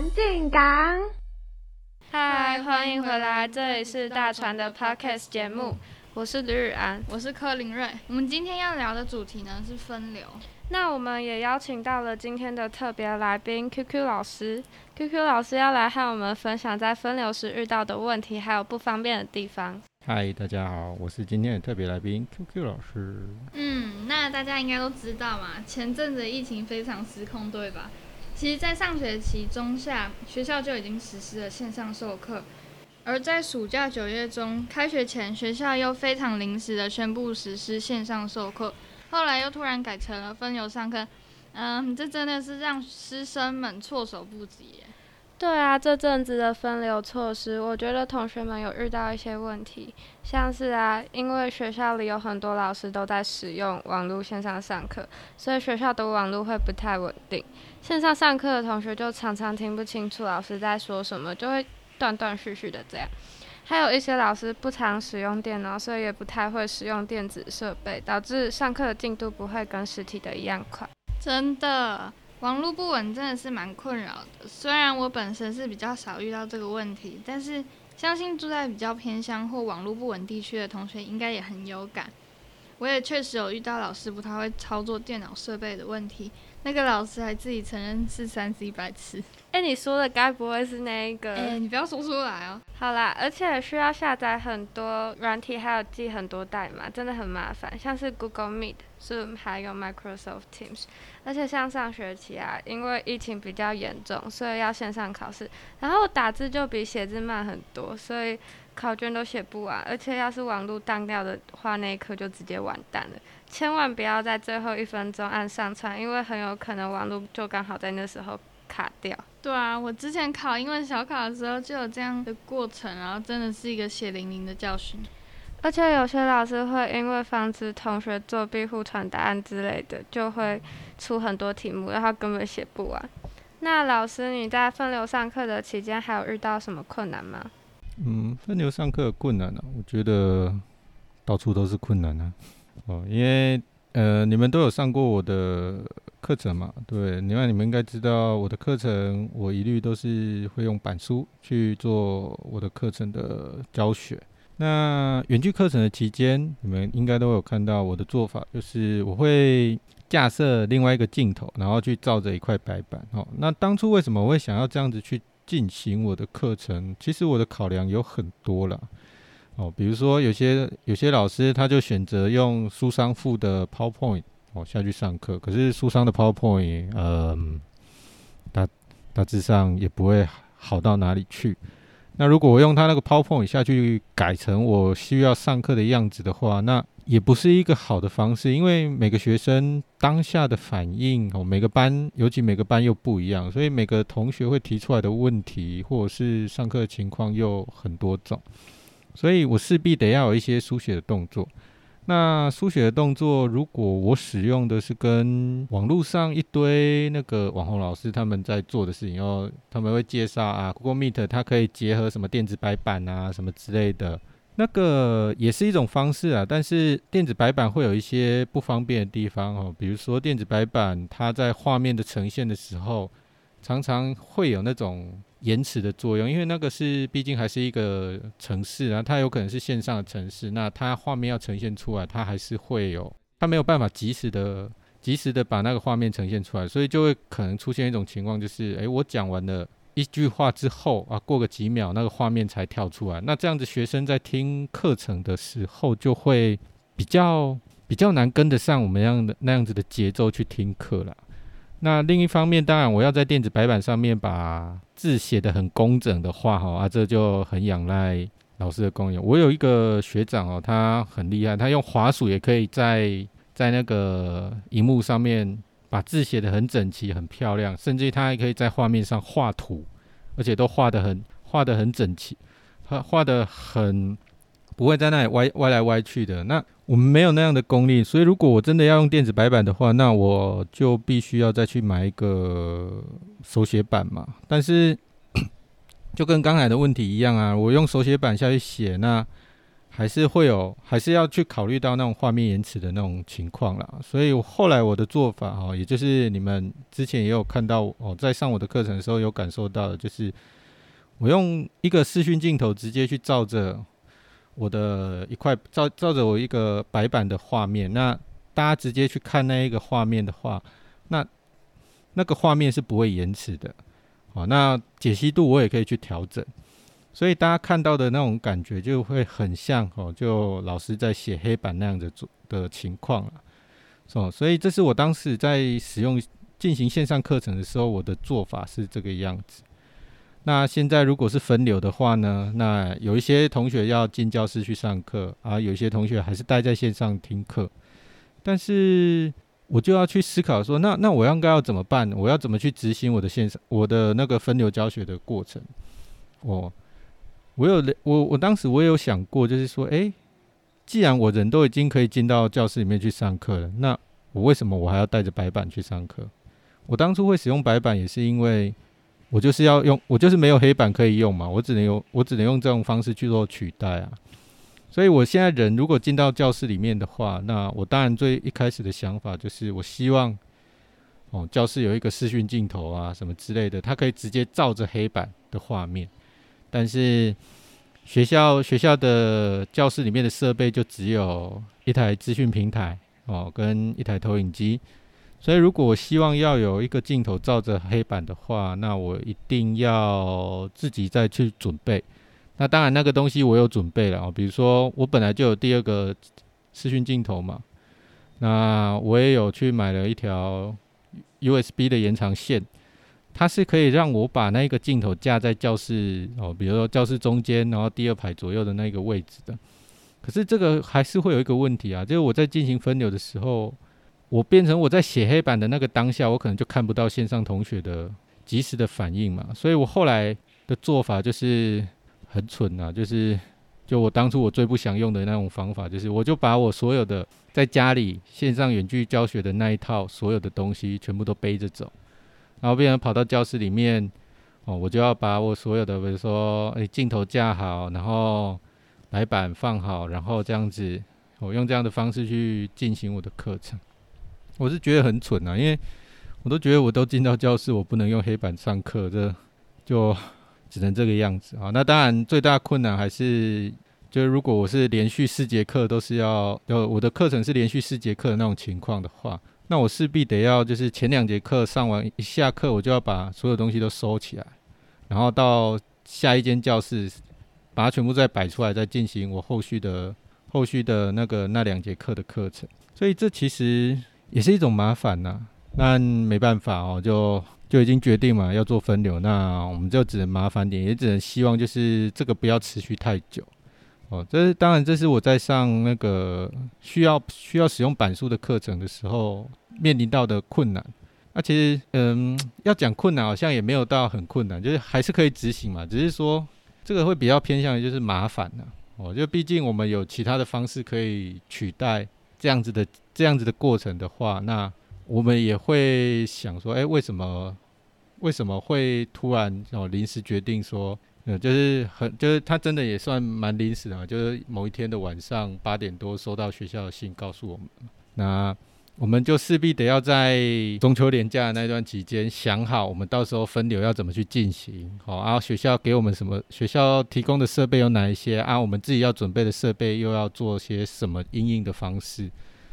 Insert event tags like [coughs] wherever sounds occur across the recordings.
船进港。嗨，欢迎回来，这里是大船的 Podcast 节目，我是吕雨安，我是柯林瑞。我们今天要聊的主题呢是分流。那我们也邀请到了今天的特别来宾 QQ 老师，QQ 老师要来和我们分享在分流时遇到的问题，还有不方便的地方。嗨，大家好，我是今天的特别来宾 QQ 老师。嗯，那大家应该都知道嘛，前阵子疫情非常失控，对吧？其实，在上学期中下，学校就已经实施了线上授课，而在暑假九月中开学前，学校又非常临时的宣布实施线上授课。后来又突然改成了分流上课，嗯，这真的是让师生们措手不及。对啊，这阵子的分流措施，我觉得同学们有遇到一些问题，像是啊，因为学校里有很多老师都在使用网络线上上课，所以学校的网络会不太稳定，线上上课的同学就常常听不清楚老师在说什么，就会断断续续的这样。还有一些老师不常使用电脑，所以也不太会使用电子设备，导致上课的进度不会跟实体的一样快。真的，网络不稳真的是蛮困扰的。虽然我本身是比较少遇到这个问题，但是相信住在比较偏乡或网络不稳地区的同学应该也很有感。我也确实有遇到老师不太会操作电脑设备的问题，那个老师还自己承认是三 C 白痴。哎，你说的该不会是那个？哎，你不要说出来哦。好啦，而且需要下载很多软体，还有记很多代码，真的很麻烦。像是 Google Meet、Zoom，还有 Microsoft Teams。而且像上学期啊，因为疫情比较严重，所以要线上考试，然后打字就比写字慢很多，所以考卷都写不完。而且要是网络当掉的话，那一刻就直接完蛋了。千万不要在最后一分钟按上传，因为很有可能网络就刚好在那时候卡掉。对啊，我之前考英文小考的时候就有这样的过程，然后真的是一个血淋淋的教训。而且有些老师会因为防止同学作弊、互传答案之类的，就会出很多题目，然后根本写不完。那老师你在分流上课的期间，还有遇到什么困难吗？嗯，分流上课困难呢？我觉得到处都是困难啊。哦，因为呃，你们都有上过我的。课程嘛，对，另外你们应该知道我的课程，我一律都是会用板书去做我的课程的教学。那远距课程的期间，你们应该都有看到我的做法，就是我会架设另外一个镜头，然后去照着一块白板。哦，那当初为什么我会想要这样子去进行我的课程？其实我的考量有很多了。哦，比如说有些有些老师他就选择用书商附的 PowerPoint。哦，下去上课，可是书商的 PowerPoint，嗯，大大致上也不会好到哪里去。那如果我用他那个 PowerPoint 下去改成我需要上课的样子的话，那也不是一个好的方式，因为每个学生当下的反应，哦，每个班，尤其每个班又不一样，所以每个同学会提出来的问题或者是上课的情况又很多种，所以我势必得要有一些书写的动作。那书写的动作，如果我使用的是跟网络上一堆那个网红老师他们在做的事情，哦，他们会介绍啊，Google Meet 它可以结合什么电子白板啊，什么之类的，那个也是一种方式啊。但是电子白板会有一些不方便的地方哦，比如说电子白板它在画面的呈现的时候，常常会有那种。延迟的作用，因为那个是毕竟还是一个城市啊，它有可能是线上的城市，那它画面要呈现出来，它还是会有，它没有办法及时的、及时的把那个画面呈现出来，所以就会可能出现一种情况，就是，诶，我讲完了一句话之后啊，过个几秒，那个画面才跳出来，那这样子学生在听课程的时候，就会比较比较难跟得上我们样的那样子的节奏去听课了。那另一方面，当然我要在电子白板上面把字写得很工整的话，哈啊，这就很仰赖老师的功力。我有一个学长哦，他很厉害，他用滑鼠也可以在在那个荧幕上面把字写得很整齐、很漂亮，甚至他还可以在画面上画图，而且都画得很画得很整齐，他画得很。不会在那里歪歪来歪去的。那我们没有那样的功力，所以如果我真的要用电子白板的话，那我就必须要再去买一个手写板嘛。但是 [coughs] 就跟刚才的问题一样啊，我用手写板下去写，那还是会有，还是要去考虑到那种画面延迟的那种情况啦。所以后来我的做法哦，也就是你们之前也有看到哦，在上我的课程的时候有感受到的，就是我用一个视讯镜头直接去照着我的一块照照着我一个白板的画面，那大家直接去看那一个画面的话，那那个画面是不会延迟的。哦，那解析度我也可以去调整。所以大家看到的那种感觉就会很像哦，就老师在写黑板那样的做的情况了，哦，所以这是我当时在使用进行线上课程的时候，我的做法是这个样子。那现在如果是分流的话呢，那有一些同学要进教室去上课，啊，有一些同学还是待在线上听课，但是我就要去思考说，那那我应该要怎么办？我要怎么去执行我的线上我的那个分流教学的过程？哦。我有我我当时我也有想过，就是说，诶，既然我人都已经可以进到教室里面去上课了，那我为什么我还要带着白板去上课？我当初会使用白板，也是因为我就是要用，我就是没有黑板可以用嘛，我只能用我只能用这种方式去做取代啊。所以我现在人如果进到教室里面的话，那我当然最一开始的想法就是，我希望哦，教室有一个视讯镜头啊，什么之类的，它可以直接照着黑板的画面。但是学校学校的教室里面的设备就只有一台资讯平台哦，跟一台投影机，所以如果我希望要有一个镜头照着黑板的话，那我一定要自己再去准备。那当然那个东西我有准备了哦，比如说我本来就有第二个视讯镜头嘛，那我也有去买了一条 USB 的延长线。它是可以让我把那个镜头架在教室哦，比如说教室中间，然后第二排左右的那个位置的。可是这个还是会有一个问题啊，就是我在进行分流的时候，我变成我在写黑板的那个当下，我可能就看不到线上同学的及时的反应嘛。所以我后来的做法就是很蠢啊，就是就我当初我最不想用的那种方法，就是我就把我所有的在家里线上远距教学的那一套所有的东西全部都背着走。然后变成跑到教室里面，哦，我就要把我所有的，比如说，诶，镜头架好，然后白板放好，然后这样子，我用这样的方式去进行我的课程。我是觉得很蠢啊，因为我都觉得我都进到教室，我不能用黑板上课，这就只能这个样子啊。那当然，最大困难还是，就是如果我是连续四节课都是要，呃，我的课程是连续四节课的那种情况的话。那我势必得要，就是前两节课上完一下课，我就要把所有东西都收起来，然后到下一间教室，把它全部再摆出来，再进行我后续的后续的那个那两节课的课程。所以这其实也是一种麻烦呐。那没办法哦，就就已经决定嘛，要做分流，那我们就只能麻烦点，也只能希望就是这个不要持续太久。哦，这当然，这是我在上那个需要需要使用板书的课程的时候面临到的困难。那其实，嗯，要讲困难，好像也没有到很困难，就是还是可以执行嘛。只是说这个会比较偏向于就是麻烦呢。哦，就毕竟我们有其他的方式可以取代这样子的这样子的过程的话，那我们也会想说，哎，为什么为什么会突然哦临时决定说？呃，就是很，就是他真的也算蛮临时的，就是某一天的晚上八点多收到学校的信，告诉我们，那我们就势必得要在中秋连假的那段期间想好，我们到时候分流要怎么去进行，好，然后学校给我们什么，学校提供的设备有哪一些啊？我们自己要准备的设备又要做些什么应应的方式？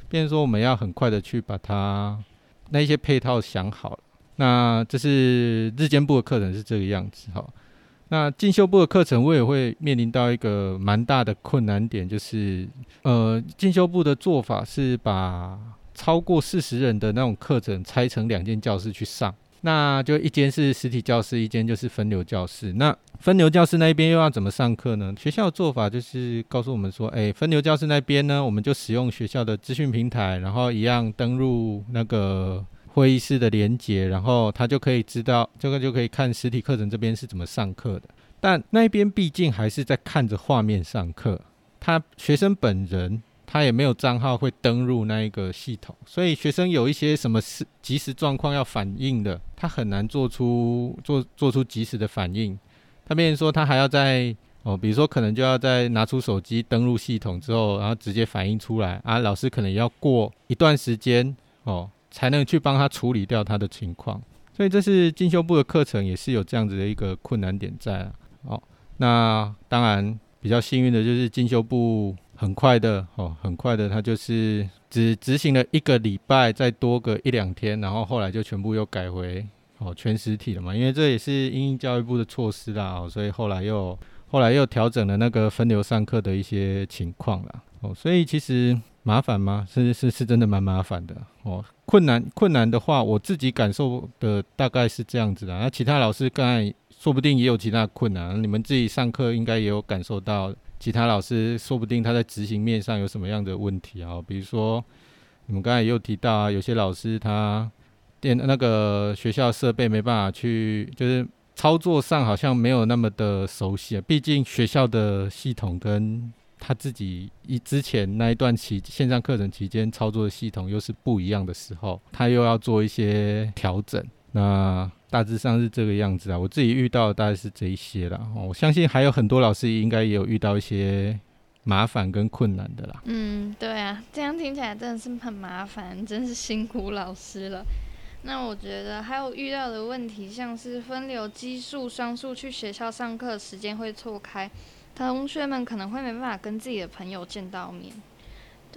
变成说我们要很快的去把它那一些配套想好。那这是日间部的课程是这个样子，哈。那进修部的课程，我也会面临到一个蛮大的困难点，就是呃，进修部的做法是把超过四十人的那种课程拆成两间教室去上，那就一间是实体教室，一间就是分流教室。那分流教室那边又要怎么上课呢？学校做法就是告诉我们说，哎，分流教室那边呢，我们就使用学校的资讯平台，然后一样登录那个。会议室的连接，然后他就可以知道这个就可以看实体课程这边是怎么上课的。但那边毕竟还是在看着画面上课，他学生本人他也没有账号会登入那一个系统，所以学生有一些什么事即时状况要反应的，他很难做出做做出及时的反应。他变成说他还要在哦，比如说可能就要在拿出手机登录系统之后，然后直接反映出来啊，老师可能要过一段时间哦，才能去帮他处理掉他的情况。所以这是进修部的课程，也是有这样子的一个困难点在啊。哦，那当然比较幸运的就是进修部很快的哦，很快的，他就是只执行了一个礼拜，再多个一两天，然后后来就全部又改回哦全实体了嘛。因为这也是因应教育部的措施啦，哦，所以后来又后来又调整了那个分流上课的一些情况啦。哦，所以其实麻烦吗？是是是真的蛮麻烦的哦。困难困难的话，我自己感受的大概是这样子的。那其他老师刚才说不定也有其他困难，你们自己上课应该也有感受到，其他老师说不定他在执行面上有什么样的问题啊？比如说你们刚才也有提到啊，有些老师他电那个学校设备没办法去，就是操作上好像没有那么的熟悉啊。毕竟学校的系统跟他自己一之前那一段期线上课程期间操作的系统又是不一样的时候，他又要做一些调整。那大致上是这个样子啊。我自己遇到的大概是这一些啦。我相信还有很多老师应该也有遇到一些麻烦跟困难的啦。嗯，对啊，这样听起来真的是很麻烦，真是辛苦老师了。[laughs] 那我觉得还有遇到的问题，像是分流奇数、双数去学校上课时间会错开。同学们可能会没办法跟自己的朋友见到面。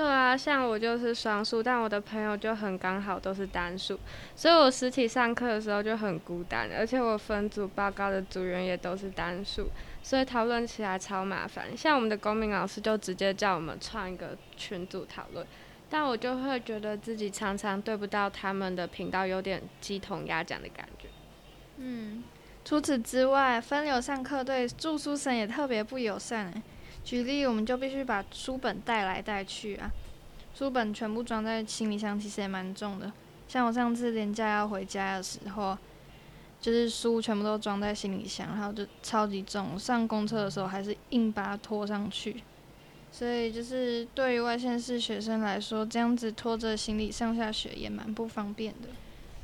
对啊，像我就是双数，但我的朋友就很刚好都是单数，所以我实体上课的时候就很孤单，而且我分组报告的组员也都是单数，所以讨论起来超麻烦。像我们的公民老师就直接叫我们创一个群组讨论，但我就会觉得自己常常对不到他们的频道，有点鸡同鸭讲的感觉。嗯。除此之外，分流上课对住宿生也特别不友善举例，我们就必须把书本带来带去啊，书本全部装在行李箱，其实也蛮重的。像我上次连假要回家的时候，就是书全部都装在行李箱，然后就超级重，上公车的时候还是硬把它拖上去。所以就是对于外县市学生来说，这样子拖着行李上下学也蛮不方便的，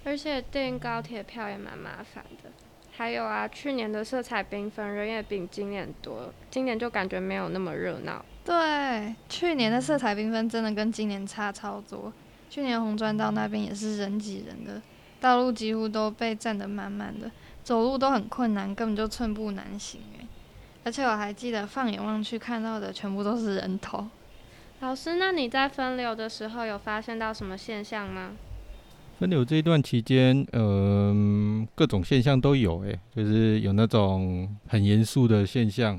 而且订高铁票也蛮麻烦的。还有啊，去年的色彩缤纷人也比今年多，今年就感觉没有那么热闹。对，去年的色彩缤纷真的跟今年差超多。去年红砖道那边也是人挤人的，道路几乎都被占得满满的，走路都很困难，根本就寸步难行诶。而且我还记得放眼望去看到的全部都是人头。老师，那你在分流的时候有发现到什么现象吗？分流这一段期间，嗯，各种现象都有，诶，就是有那种很严肃的现象，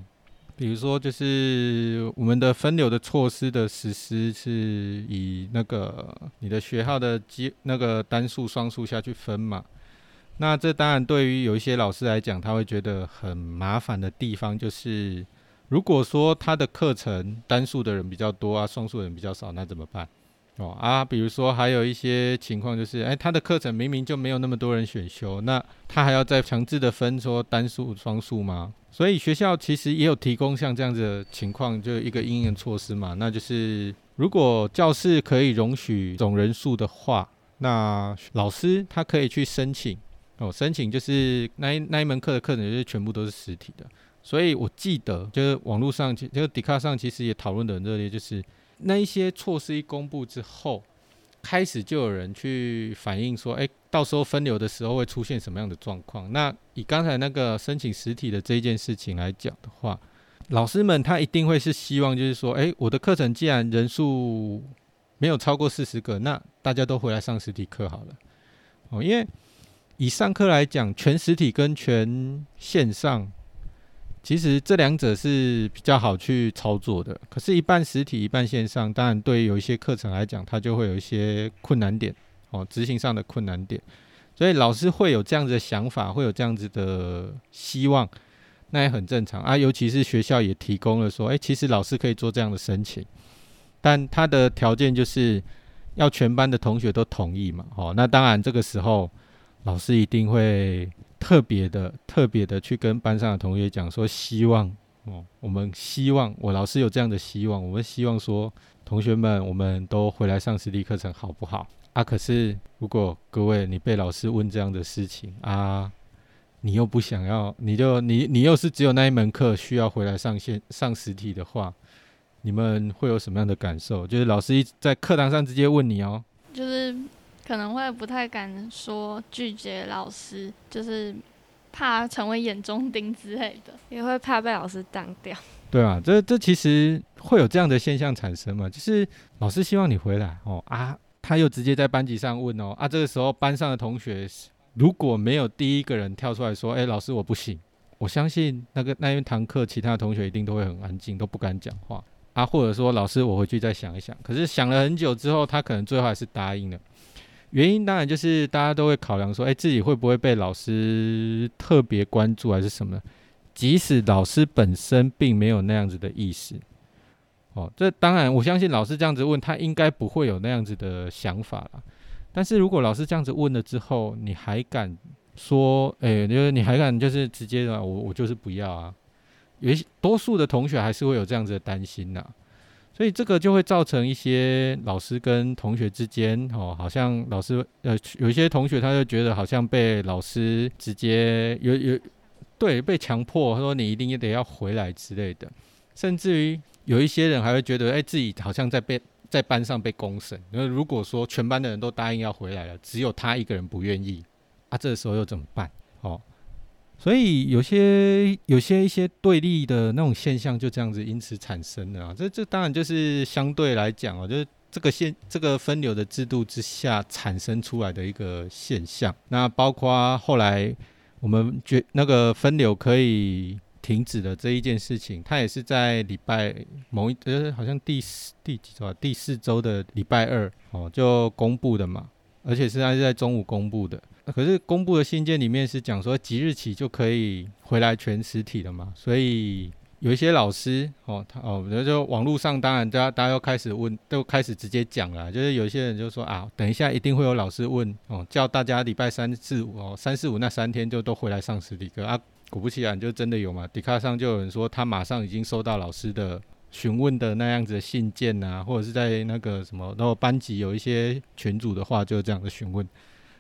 比如说，就是我们的分流的措施的实施是以那个你的学号的基那个单数、双数下去分嘛，那这当然对于有一些老师来讲，他会觉得很麻烦的地方，就是如果说他的课程单数的人比较多啊，双数的人比较少，那怎么办？哦啊，比如说还有一些情况就是，哎，他的课程明明就没有那么多人选修，那他还要再强制的分说单数、双数吗？所以学校其实也有提供像这样子的情况，就一个应用措施嘛，那就是如果教室可以容许总人数的话，那老师他可以去申请哦，申请就是那一那一门课的课程就是全部都是实体的。所以我记得就是网络上，就迪卡上其实也讨论的很热烈，就是。那一些措施一公布之后，开始就有人去反映说，哎，到时候分流的时候会出现什么样的状况？那以刚才那个申请实体的这一件事情来讲的话，老师们他一定会是希望，就是说，哎，我的课程既然人数没有超过四十个，那大家都回来上实体课好了。哦，因为以上课来讲，全实体跟全线上。其实这两者是比较好去操作的，可是，一半实体，一半线上，当然对于有一些课程来讲，它就会有一些困难点哦，执行上的困难点，所以老师会有这样子的想法，会有这样子的希望，那也很正常啊。尤其是学校也提供了说，诶，其实老师可以做这样的申请，但他的条件就是要全班的同学都同意嘛，哦，那当然这个时候老师一定会。特别的、特别的去跟班上的同学讲说，希望哦，我们希望我老师有这样的希望，我们希望说，同学们我们都回来上实体课程好不好？啊，可是如果各位你被老师问这样的事情啊，你又不想要，你就你你又是只有那一门课需要回来上线上实体的话，你们会有什么样的感受？就是老师一在课堂上直接问你哦，可能会不太敢说拒绝老师，就是怕成为眼中钉之类的，也会怕被老师当掉。对啊，这这其实会有这样的现象产生嘛？就是老师希望你回来哦啊，他又直接在班级上问哦啊，这个时候班上的同学如果没有第一个人跳出来说，哎，老师我不行，我相信那个那一堂课其他同学一定都会很安静，都不敢讲话啊，或者说老师我回去再想一想。可是想了很久之后，他可能最后还是答应了。原因当然就是大家都会考量说，哎，自己会不会被老师特别关注还是什么？即使老师本身并没有那样子的意思，哦，这当然我相信老师这样子问他应该不会有那样子的想法了。但是如果老师这样子问了之后，你还敢说，哎，就是你还敢就是直接的，我我就是不要啊？有些多数的同学还是会有这样子的担心呐，所以这个就会造成一些老师跟同学之间，哦，好像老师呃有一些同学他就觉得好像被老师直接有有。对，被强迫他说你一定也得要回来之类的，甚至于有一些人还会觉得，哎，自己好像在被在班上被公审。那如果说全班的人都答应要回来了，只有他一个人不愿意，啊，这个时候又怎么办？所以有些有些一些对立的那种现象就这样子因此产生了啊。这这当然就是相对来讲哦，就是这个现这个分流的制度之下产生出来的一个现象。那包括后来。我们觉那个分流可以停止的这一件事情，它也是在礼拜某一呃，好像第四第几周啊？第四周的礼拜二哦，就公布的嘛，而且是在在中午公布的。可是公布的信件里面是讲说即日起就可以回来全实体了嘛，所以。有一些老师哦，他哦，那就网络上当然大家大家又开始问，都开始直接讲了，就是有一些人就说啊，等一下一定会有老师问哦，叫大家礼拜三四五哦，三四五那三天就都回来上实体课啊。果不其然，就真的有嘛？迪卡上就有人说他马上已经收到老师的询问的那样子的信件呐，或者是在那个什么，然后班级有一些群组的话，就这样的询问。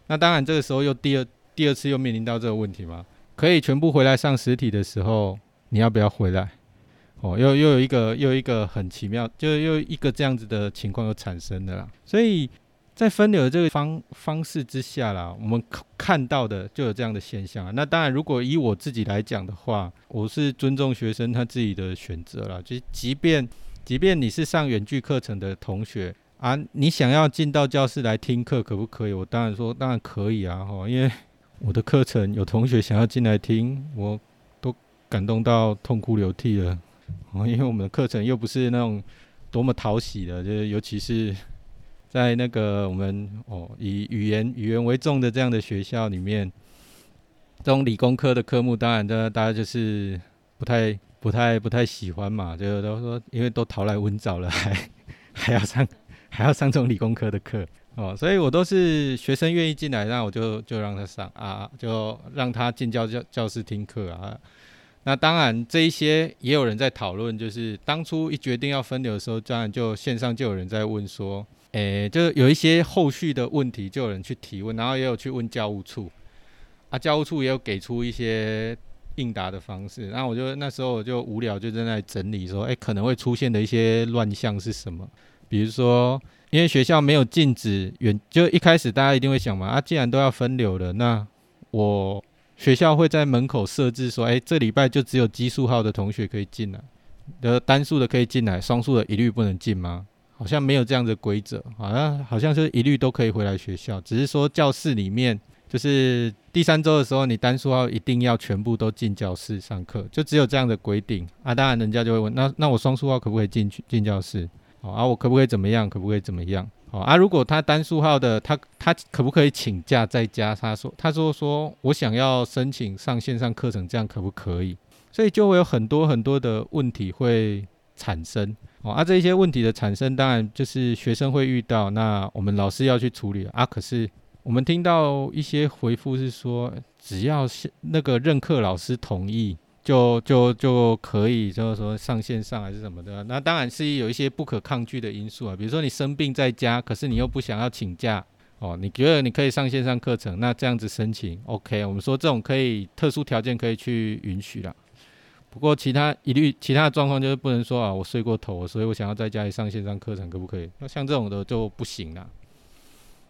那当然这个时候又第二第二次又面临到这个问题嘛，可以全部回来上实体的时候。你要不要回来？哦，又又有一个又一个很奇妙，就又一个这样子的情况又产生的啦。所以在分流的这个方方式之下啦，我们看到的就有这样的现象。那当然，如果以我自己来讲的话，我是尊重学生他自己的选择了。就即便即便你是上远距课程的同学啊，你想要进到教室来听课，可不可以？我当然说当然可以啊，[laughs] 哈，因为我的课程有同学想要进来听，我都。感动到痛哭流涕了，[laughs] 哦，因为我们的课程又不是那种多么讨喜的，就是尤其是在那个我们哦以语言语言为重的这样的学校里面，这种理工科的科目，当然的大家就是不太不太不太喜欢嘛，就都说因为都逃来温早了，还 [laughs] 还要上 [laughs] 还要上这种理工科的课哦，所以我都是学生愿意进来，那我就就让他上啊，就让他进教教教室听课啊。那当然，这一些也有人在讨论，就是当初一决定要分流的时候，当然就线上就有人在问说，诶，就有一些后续的问题，就有人去提问，然后也有去问教务处，啊，教务处也有给出一些应答的方式。那我就那时候我就无聊，就正在整理说，诶，可能会出现的一些乱象是什么？比如说，因为学校没有禁止远，就一开始大家一定会想嘛，啊，既然都要分流了，那我。学校会在门口设置说：“哎，这礼拜就只有奇数号的同学可以进来，的单数的可以进来，双数的一律不能进吗？好像没有这样的规则，好像好像是一律都可以回来学校，只是说教室里面就是第三周的时候，你单数号一定要全部都进教室上课，就只有这样的规定啊。当然，人家就会问：那那我双数号可不可以进去进教室？哦啊，我可不可以怎么样？可不可以怎么样？”哦啊，如果他单数号的，他他可不可以请假在家？他说，他说说我想要申请上线上课程，这样可不可以？所以就会有很多很多的问题会产生。哦啊，这一些问题的产生，当然就是学生会遇到，那我们老师要去处理啊。可是我们听到一些回复是说，只要是那个任课老师同意。就就就可以，就是说上线上还是什么的，那当然是有一些不可抗拒的因素啊，比如说你生病在家，可是你又不想要请假，哦，你觉得你可以上线上课程，那这样子申请 OK，我们说这种可以特殊条件可以去允许了。不过其他一律其他的状况就是不能说啊，我睡过头，所以我想要在家里上线上课程，可不可以？那像这种的就不行了。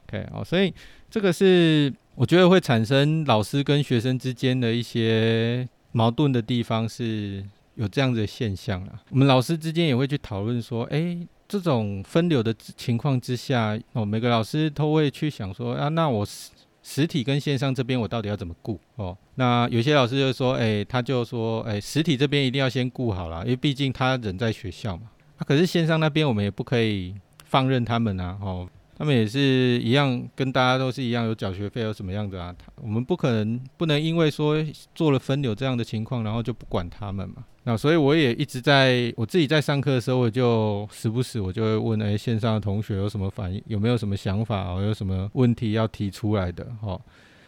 OK，哦，所以这个是我觉得会产生老师跟学生之间的一些矛盾的地方，是有这样子的现象啊。我们老师之间也会去讨论说，哎，这种分流的情况之下，哦，每个老师都会去想说，啊，那我实实体跟线上这边我到底要怎么顾？哦，那有些老师就说，哎，他就说，哎，实体这边一定要先顾好了，因为毕竟他人在学校嘛。啊，可是线上那边我们也不可以放任他们啊，哦。他们也是一样，跟大家都是一样有缴学费，有什么样的啊？我们不可能不能因为说做了分流这样的情况，然后就不管他们嘛。那所以我也一直在我自己在上课的时候，我就时不时我就会问，哎，线上的同学有什么反应，有没有什么想法哦，有什么问题要提出来的？哈，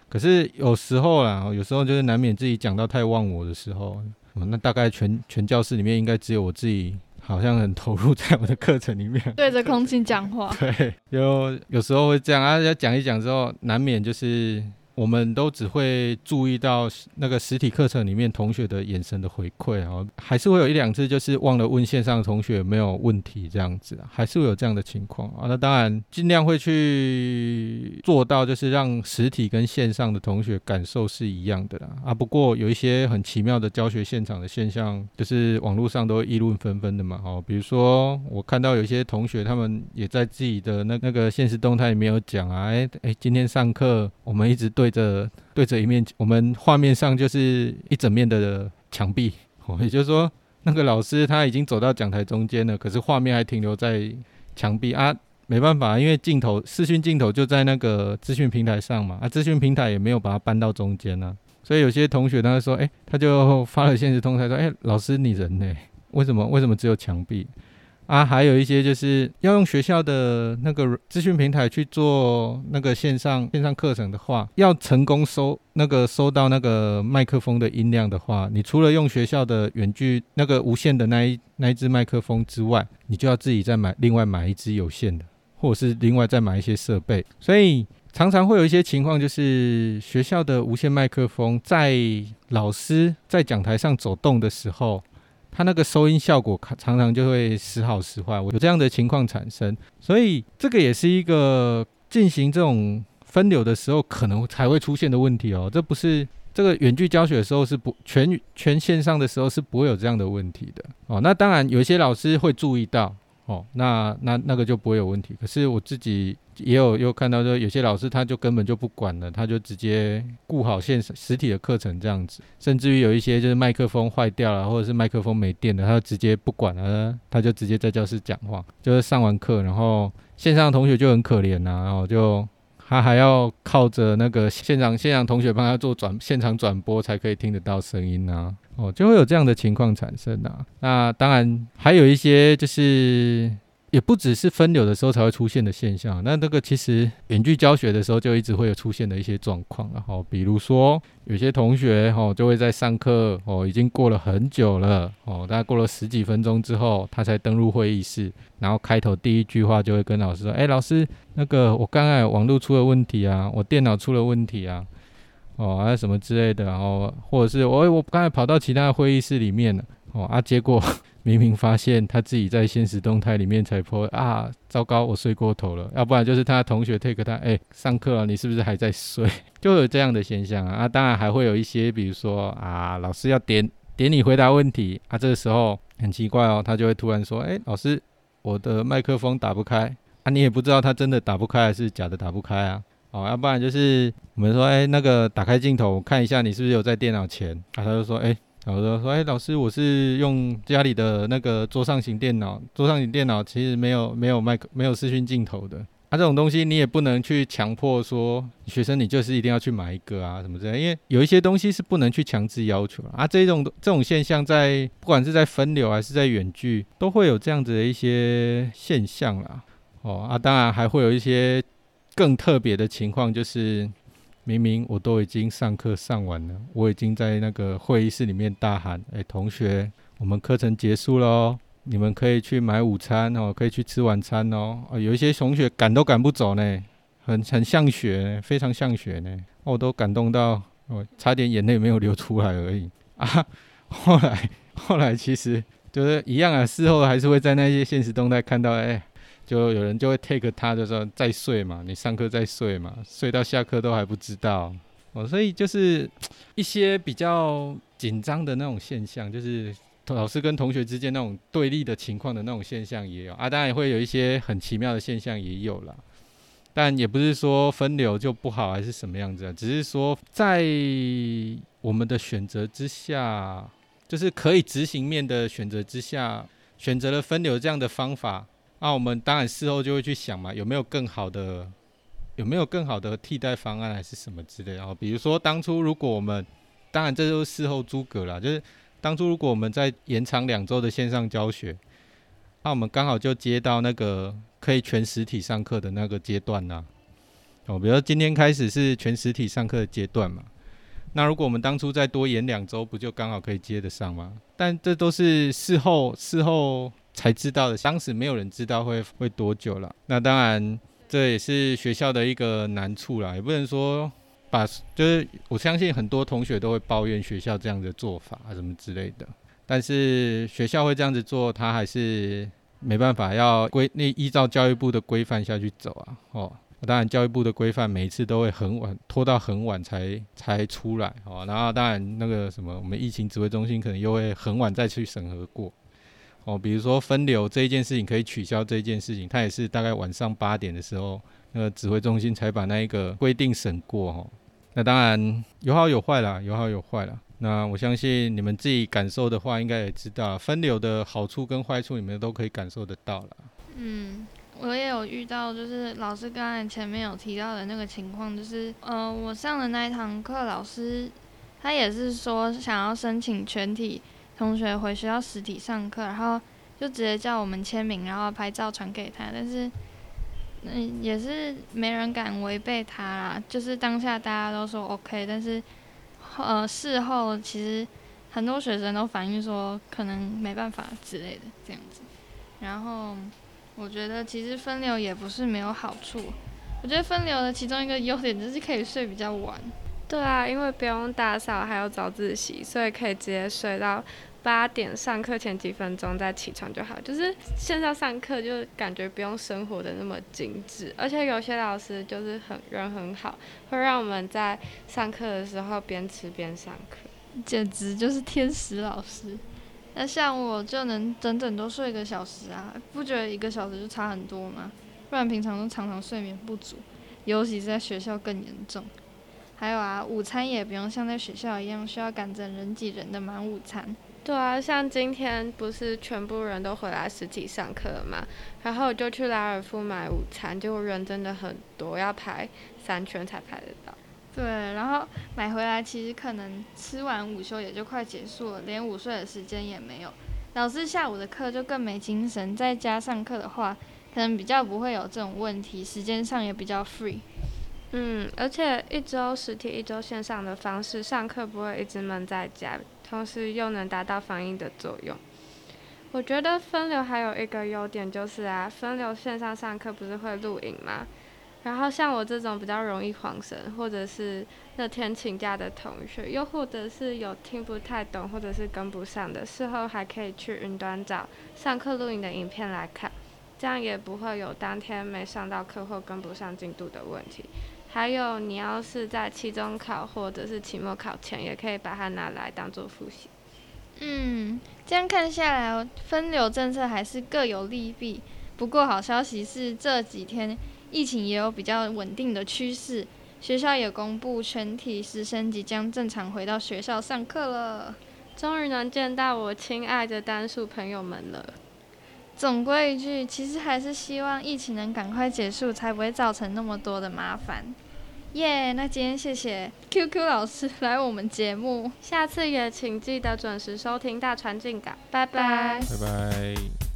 可是有时候啦，有时候就是难免自己讲到太忘我的时候，那大概全全教室里面应该只有我自己。好像很投入在我的课程里面，对着空气讲话。[laughs] 对，有有时候会这样啊，要讲一讲之后，难免就是。我们都只会注意到那个实体课程里面同学的眼神的回馈啊，还是会有一两次就是忘了问线上同学有没有问题这样子，还是会有这样的情况啊。那当然尽量会去做到，就是让实体跟线上的同学感受是一样的啦啊。不过有一些很奇妙的教学现场的现象，就是网络上都议论纷纷的嘛。哦，比如说我看到有些同学他们也在自己的那那个现实动态里面有讲啊，哎哎，今天上课我们一直对。对着对着一面，我们画面上就是一整面的墙壁，哦，也就是说，那个老师他已经走到讲台中间了，可是画面还停留在墙壁啊，没办法，因为镜头视讯镜头就在那个资讯平台上嘛，啊，资讯平台也没有把它搬到中间呢，所以有些同学他说，哎，他就发了现实通，他说，哎，老师你人呢？为什么为什么只有墙壁？啊，还有一些就是要用学校的那个资讯平台去做那个线上线上课程的话，要成功收那个收到那个麦克风的音量的话，你除了用学校的远距那个无线的那一那一支麦克风之外，你就要自己再买另外买一支有线的，或者是另外再买一些设备。所以常常会有一些情况，就是学校的无线麦克风在老师在讲台上走动的时候。它那个收音效果常常就会时好时坏，有这样的情况产生，所以这个也是一个进行这种分流的时候可能才会出现的问题哦。这不是这个远距教学的时候是不全全线上的时候是不会有这样的问题的哦。那当然有一些老师会注意到。哦，那那那个就不会有问题。可是我自己也有又看到说，有些老师他就根本就不管了，他就直接顾好现实体的课程这样子。甚至于有一些就是麦克风坏掉了，或者是麦克风没电了，他就直接不管了，他就直接在教室讲话。就是上完课，然后线上同学就很可怜呐，然后就他还要靠着那个现场现场同学帮他做转现场转播，才可以听得到声音啊。哦，就会有这样的情况产生啊。那当然还有一些，就是也不只是分流的时候才会出现的现象。那这个其实远距教学的时候就一直会有出现的一些状况。然后比如说有些同学哦，就会在上课哦，已经过了很久了哦，大概过了十几分钟之后，他才登入会议室，然后开头第一句话就会跟老师说：“哎，老师，那个我刚才网络出了问题啊，我电脑出了问题啊。”哦，还有什么之类的，然后或者是我我刚才跑到其他的会议室里面了，哦啊，结果明明发现他自己在现实动态里面才破啊，糟糕，我睡过头了，要不然就是他同学 take 他，哎，上课了，你是不是还在睡？[laughs] 就有这样的现象啊，啊，当然还会有一些，比如说啊，老师要点点你回答问题啊，这个时候很奇怪哦，他就会突然说，哎，老师，我的麦克风打不开啊，你也不知道他真的打不开还是假的打不开啊。哦，要不然就是我们说，哎，那个打开镜头看一下，你是不是有在电脑前？啊，他就说，哎，好的说，哎，老师，我是用家里的那个桌上型电脑，桌上型电脑其实没有没有麦克，没有视讯镜头的。啊，这种东西你也不能去强迫说学生，你就是一定要去买一个啊，什么之类，因为有一些东西是不能去强制要求啊。这种这种现象在不管是在分流还是在远距，都会有这样子的一些现象啦。哦，啊，当然还会有一些。更特别的情况就是，明明我都已经上课上完了，我已经在那个会议室里面大喊：“哎，同学，我们课程结束了哦，你们可以去买午餐哦，可以去吃晚餐哦。”啊，有一些同学赶都赶不走呢，很很像雪，非常像雪呢，我都感动到，我差点眼泪没有流出来而已啊。后来后来其实就是一样啊，事后还是会在那些现实动态看到，哎，就有人就会 take 他就说再睡嘛，你上课再睡嘛，睡到下课都还不知道哦，所以就是一些比较紧张的那种现象，就是老师跟同学之间那种对立的情况的那种现象也有啊，当然也会有一些很奇妙的现象也有了。但也不是说分流就不好，还是什么样子啊？只是说在我们的选择之下，就是可以执行面的选择之下，选择了分流这样的方法。那我们当然事后就会去想嘛，有没有更好的，有没有更好的替代方案，还是什么之类的。比如说当初如果我们，当然这都是事后诸葛了，就是当初如果我们在延长两周的线上教学，那我们刚好就接到那个。可以全实体上课的那个阶段呢？哦，比如说今天开始是全实体上课的阶段嘛。那如果我们当初再多延两周，不就刚好可以接得上吗？但这都是事后事后才知道的，当时没有人知道会会多久了。那当然这也是学校的一个难处啦，也不能说把就是我相信很多同学都会抱怨学校这样的做法啊什么之类的。但是学校会这样子做，他还是。没办法，要规那依照教育部的规范下去走啊。哦，当然教育部的规范每一次都会很晚，拖到很晚才才出来。哦，然后当然那个什么，我们疫情指挥中心可能又会很晚再去审核过。哦，比如说分流这一件事情可以取消这一件事情，它也是大概晚上八点的时候，那个指挥中心才把那一个规定审过。哦，那当然有好有坏啦，有好有坏啦。那我相信你们自己感受的话，应该也知道分流的好处跟坏处，你们都可以感受得到了。嗯，我也有遇到，就是老师刚才前面有提到的那个情况，就是呃，我上的那一堂课，老师他也是说想要申请全体同学回学校实体上课，然后就直接叫我们签名，然后拍照传给他，但是嗯，也是没人敢违背他啦，就是当下大家都说 OK，但是。呃，事后其实很多学生都反映说，可能没办法之类的这样子。然后我觉得其实分流也不是没有好处。我觉得分流的其中一个优点就是可以睡比较晚。对啊，因为不用打扫还有早自习，所以可以直接睡到八点，上课前几分钟再起床就好。就是线上上课就感觉不用生活的那么精致，而且有些老师就是很人很好，会让我们在上课的时候边吃边上课，简直就是天使老师。那像我就能整整多睡一个小时啊，不觉得一个小时就差很多吗？不然平常都常常睡眠不足，尤其是在学校更严重。还有啊，午餐也不用像在学校一样需要赶着人挤人的买午餐。对啊，像今天不是全部人都回来实体上课了嘛，然后我就去拉尔夫买午餐，结果人真的很多，要排三圈才排得到。对，然后买回来其实可能吃完午休也就快结束了，连午睡的时间也没有。老师下午的课就更没精神，在家上课的话，可能比较不会有这种问题，时间上也比较 free。嗯，而且一周实体一周线上的方式上课不会一直闷在家，同时又能达到防疫的作用。我觉得分流还有一个优点就是啊，分流线上上课不是会录影吗？然后像我这种比较容易晃神，或者是那天请假的同学，又或者是有听不太懂或者是跟不上的，事后还可以去云端找上课录影的影片来看，这样也不会有当天没上到课或跟不上进度的问题。还有，你要是在期中考或者是期末考前，也可以把它拿来当做复习。嗯，这样看下来，分流政策还是各有利弊。不过好消息是，这几天疫情也有比较稳定的趋势，学校也公布全体师生即将正常回到学校上课了。终于能见到我亲爱的单数朋友们了。总归一句，其实还是希望疫情能赶快结束，才不会造成那么多的麻烦。耶，那今天谢谢 QQ 老师来我们节目，下次也请记得准时收听大船进港，拜拜，拜拜。